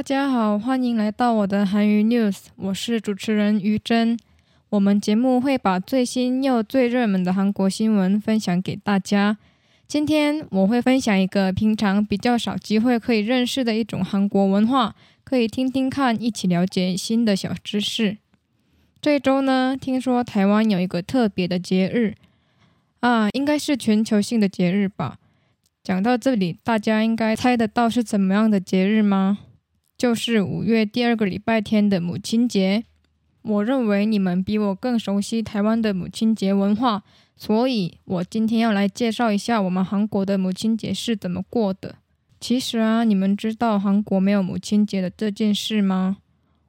大家好，欢迎来到我的韩语 news，我是主持人于真。我们节目会把最新又最热门的韩国新闻分享给大家。今天我会分享一个平常比较少机会可以认识的一种韩国文化，可以听听看，一起了解新的小知识。这周呢，听说台湾有一个特别的节日啊，应该是全球性的节日吧。讲到这里，大家应该猜得到是怎么样的节日吗？就是五月第二个礼拜天的母亲节。我认为你们比我更熟悉台湾的母亲节文化，所以我今天要来介绍一下我们韩国的母亲节是怎么过的。其实啊，你们知道韩国没有母亲节的这件事吗？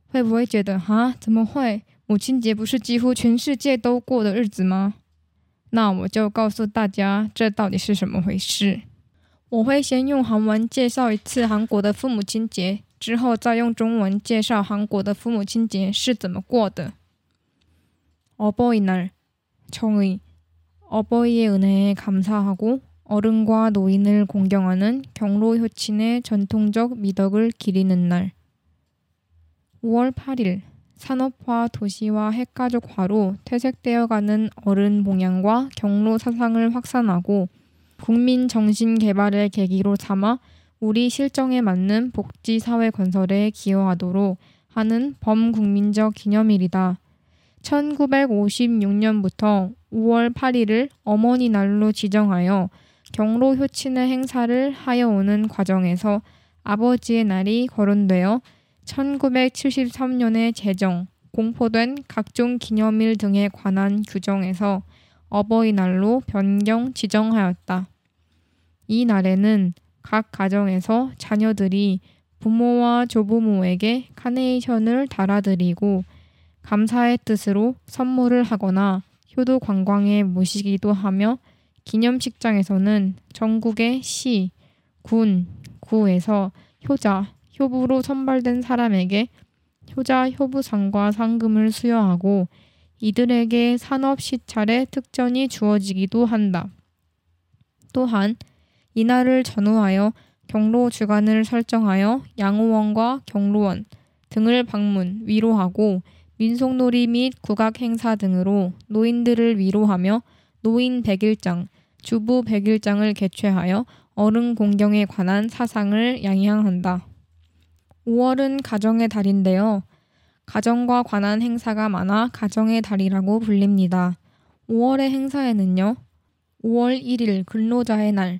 会不会觉得啊，怎么会？母亲节不是几乎全世界都过的日子吗？那我就告诉大家，这到底是什么回事。我会先用韩文介绍一次韩国的父母亲节。 之后再用中文介绍韩国的父母亲节是怎么过的。어버이날청의어버이의은혜에감사하고어른과노인을공경하는경로효친의전통적미덕을기리는 날。 5월8일산업화도시화핵가족화로퇴색되어가는어른봉양과경로사상을확산하고국민정신개발의계기로삼아 우리 실정에 맞는 복지 사회 건설에 기여하도록 하는 범국민적 기념일이다. 1956년부터 5월 8일을 어머니 날로 지정하여 경로 효친의 행사를 하여 오는 과정에서 아버지의 날이 거론되어 1973년에 제정, 공포된 각종 기념일 등에 관한 규정에서 어버이날로 변경 지정하였다. 이 날에는 각 가정에서 자녀들이 부모와 조부모에게 카네이션을 달아드리고 감사의 뜻으로 선물을 하거나 효도 관광에 모시기도 하며 기념식장에서는 전국의 시, 군, 구에서 효자, 효부로 선발된 사람에게 효자 효부상과 상금을 수여하고 이들에게 산업 시찰의 특전이 주어지기도 한다. 또한 이날을 전후하여 경로 주간을 설정하여 양호원과 경로원 등을 방문, 위로하고 민속놀이 및 국악 행사 등으로 노인들을 위로하며 노인 백일장, 주부 백일장을 개최하여 어른 공경에 관한 사상을 양양한다. 5월은 가정의 달인데요. 가정과 관한 행사가 많아 가정의 달이라고 불립니다. 5월의 행사에는요. 5월 1일 근로자의 날,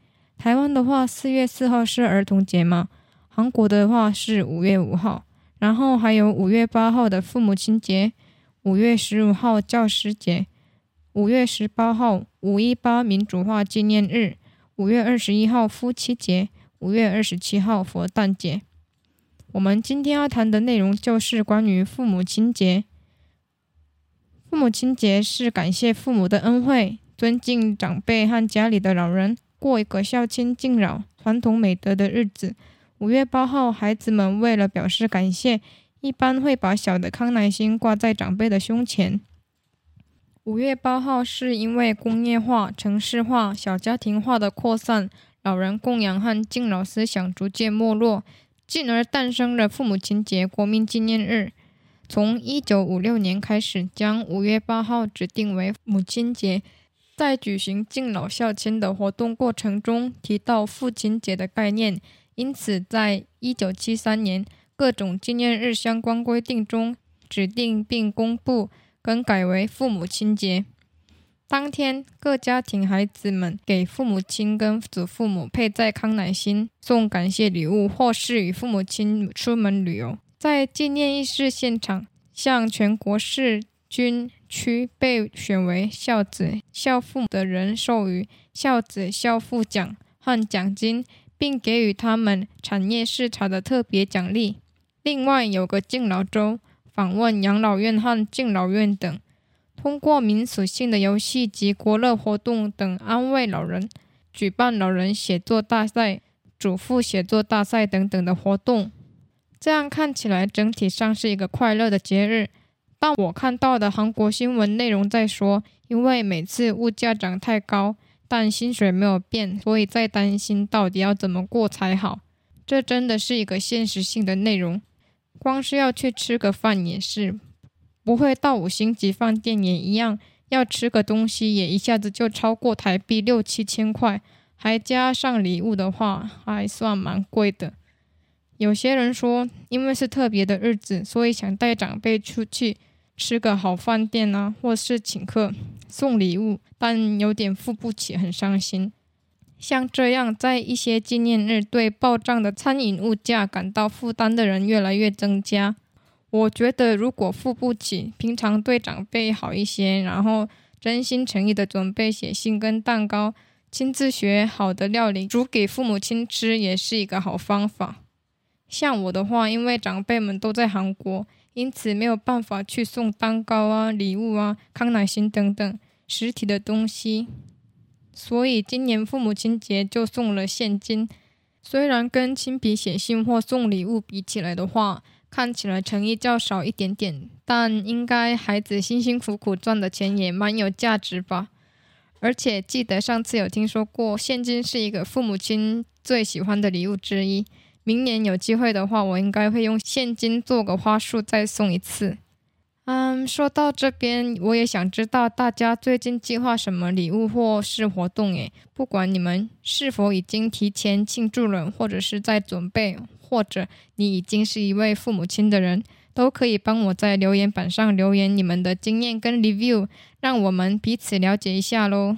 台湾的话，四月四号是儿童节嘛？韩国的话是五月五号，然后还有五月八号的父母亲节，五月十五号教师节，五月十八号五一八民主化纪念日，五月二十一号夫妻节，五月二十七号佛诞节。我们今天要谈的内容就是关于父母亲节。父母亲节是感谢父母的恩惠，尊敬长辈和家里的老人。过一个孝亲敬老、传统美德的日子。五月八号，孩子们为了表示感谢，一般会把小的康乃馨挂在长辈的胸前。五月八号是因为工业化、城市化、小家庭化的扩散，老人供养和敬老思想逐渐没落，进而诞生了父母亲节国民纪念日。从一九五六年开始，将五月八号指定为母亲节。在举行敬老孝亲的活动过程中，提到父亲节的概念，因此在一九七三年各种纪念日相关规定中指定并公布更改为父母亲节。当天，各家庭孩子们给父母亲跟祖父母佩戴康乃馨，送感谢礼物，或是与父母亲出门旅游。在纪念仪式现场，向全国市军。区被选为孝子孝父的人授予孝子孝父奖和奖金，并给予他们产业视察的特别奖励。另外有个敬老周，访问养老院和敬老院等，通过民俗性的游戏及国乐活动等安慰老人，举办老人写作大赛、主妇写作大赛等等的活动。这样看起来整体上是一个快乐的节日。但我看到的韩国新闻内容在说，因为每次物价涨太高，但薪水没有变，所以在担心到底要怎么过才好。这真的是一个现实性的内容。光是要去吃个饭也是，不会到五星级饭店也一样，要吃个东西也一下子就超过台币六七千块，还加上礼物的话，还算蛮贵的。有些人说，因为是特别的日子，所以想带长辈出去。吃个好饭店啊，或是请客送礼物，但有点付不起，很伤心。像这样，在一些纪念日对暴涨的餐饮物价感到负担的人越来越增加。我觉得，如果付不起，平常对长辈好一些，然后真心诚意的准备写信跟蛋糕，亲自学好的料理煮给父母亲吃，也是一个好方法。像我的话，因为长辈们都在韩国。因此没有办法去送蛋糕啊、礼物啊、康乃馨等等实体的东西，所以今年父母亲节就送了现金。虽然跟亲笔写信或送礼物比起来的话，看起来诚意较少一点点，但应该孩子辛辛苦苦赚的钱也蛮有价值吧。而且记得上次有听说过，现金是一个父母亲最喜欢的礼物之一。明年有机会的话，我应该会用现金做个花束再送一次。嗯，说到这边，我也想知道大家最近计划什么礼物或是活动？诶，不管你们是否已经提前庆祝了，或者是在准备，或者你已经是一位父母亲的人，都可以帮我在留言板上留言你们的经验跟 review，让我们彼此了解一下喽。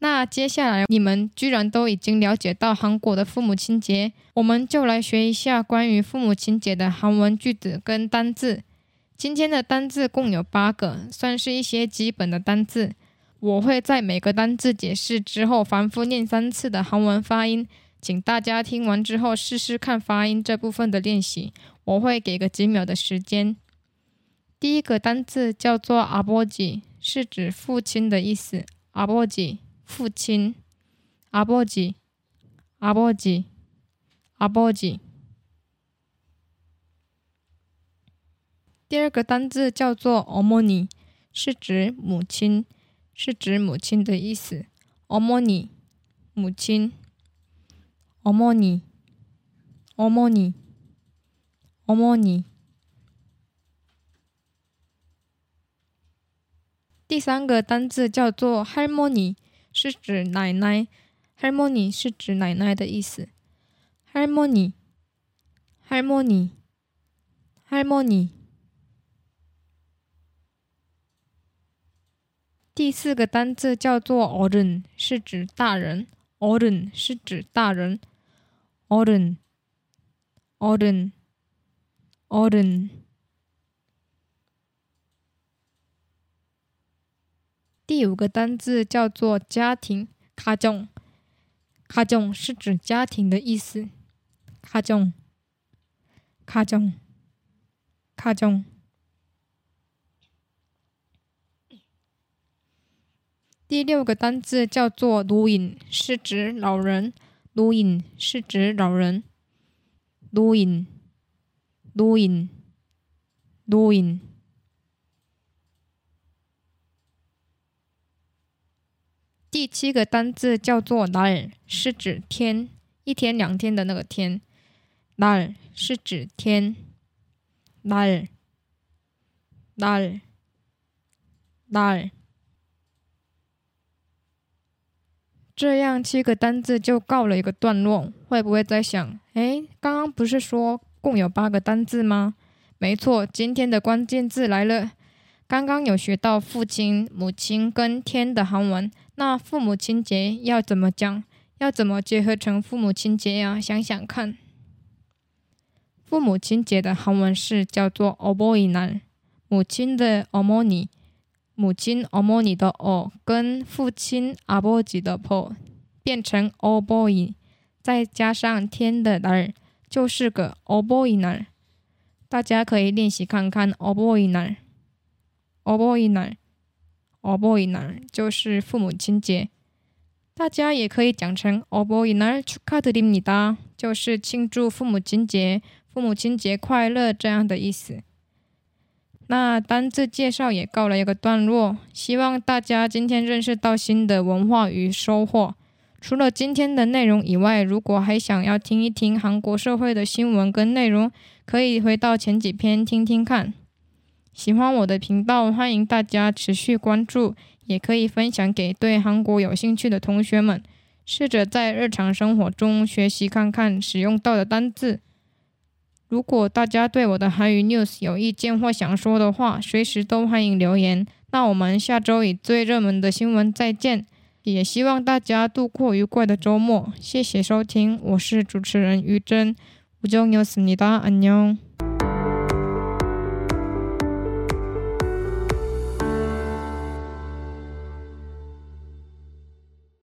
那接下来你们居然都已经了解到韩国的父母亲节，我们就来学一下关于父母亲节的韩文句子跟单字。今天的单字共有八个，算是一些基本的单字。我会在每个单字解释之后反复念三次的韩文发音，请大家听完之后试试看发音这部分的练习。我会给个几秒的时间。第一个单字叫做阿波吉，是指父亲的意思。阿波吉。父亲，阿伯吉，阿伯吉，阿伯吉。第二个单字叫做“어머니”，是指母亲，是指母亲的意思。어머 니， 母亲。어머 니， 어머 니， 어머 니。 第三个单字叫做“할머 니”。 是指奶奶，harmony 是指奶奶的意思。harmony，harmony，harmony。第四个单字叫做 oren，是指大人。oren 是指大人。oren，oren，oren。第五个单字叫做家庭，家中，家中是指家庭的意思，家中，家中，家中。第六个单字叫做“卢隐”，是指老人。卢隐是指老人。卢隐，卢隐，卢隐。第七个单字叫做날是指天，一天两天的那个天。날是指天。날 날， 날。 这样七个单字就告了一个段落。会不会在想，哎，刚刚不是说共有八个单字吗？没错，今天的关键字来了。刚刚有学到父亲、母亲跟天的韩文。 那父母亲节要怎么讲？要怎么结合成父母亲节呀？想想看，父母亲节的韩文是叫做어버이 날， 母亲的어머 니， 母亲어머니的어跟父亲아버지的버变成어버 이， 再加上天的날 就是个 o b o i n a 大家可以练习看看 o b o i n a o b 어버이날就是父母亲节，大家也可以讲成어버이날축하드립니 다， 就是庆祝父母亲节，父母亲节快乐这样的意思。那单字介绍也告了一个段落，希望大家今天认识到新的文化与收获。除了今天的内容以外，如果还想要听一听韩国社会的新闻跟内容，可以回到前几篇听听看。喜欢我的频道，欢迎大家持续关注，也可以分享给对韩国有兴趣的同学们，试着在日常生活中学习看看使用到的单字。如果大家对我的韩语 news 有意见或想说的话，随时都欢迎留言。那我们下周以最热门的新闻再见，也希望大家度过愉快的周末。谢谢收听，我是主持人于真，우정이었습니다안녕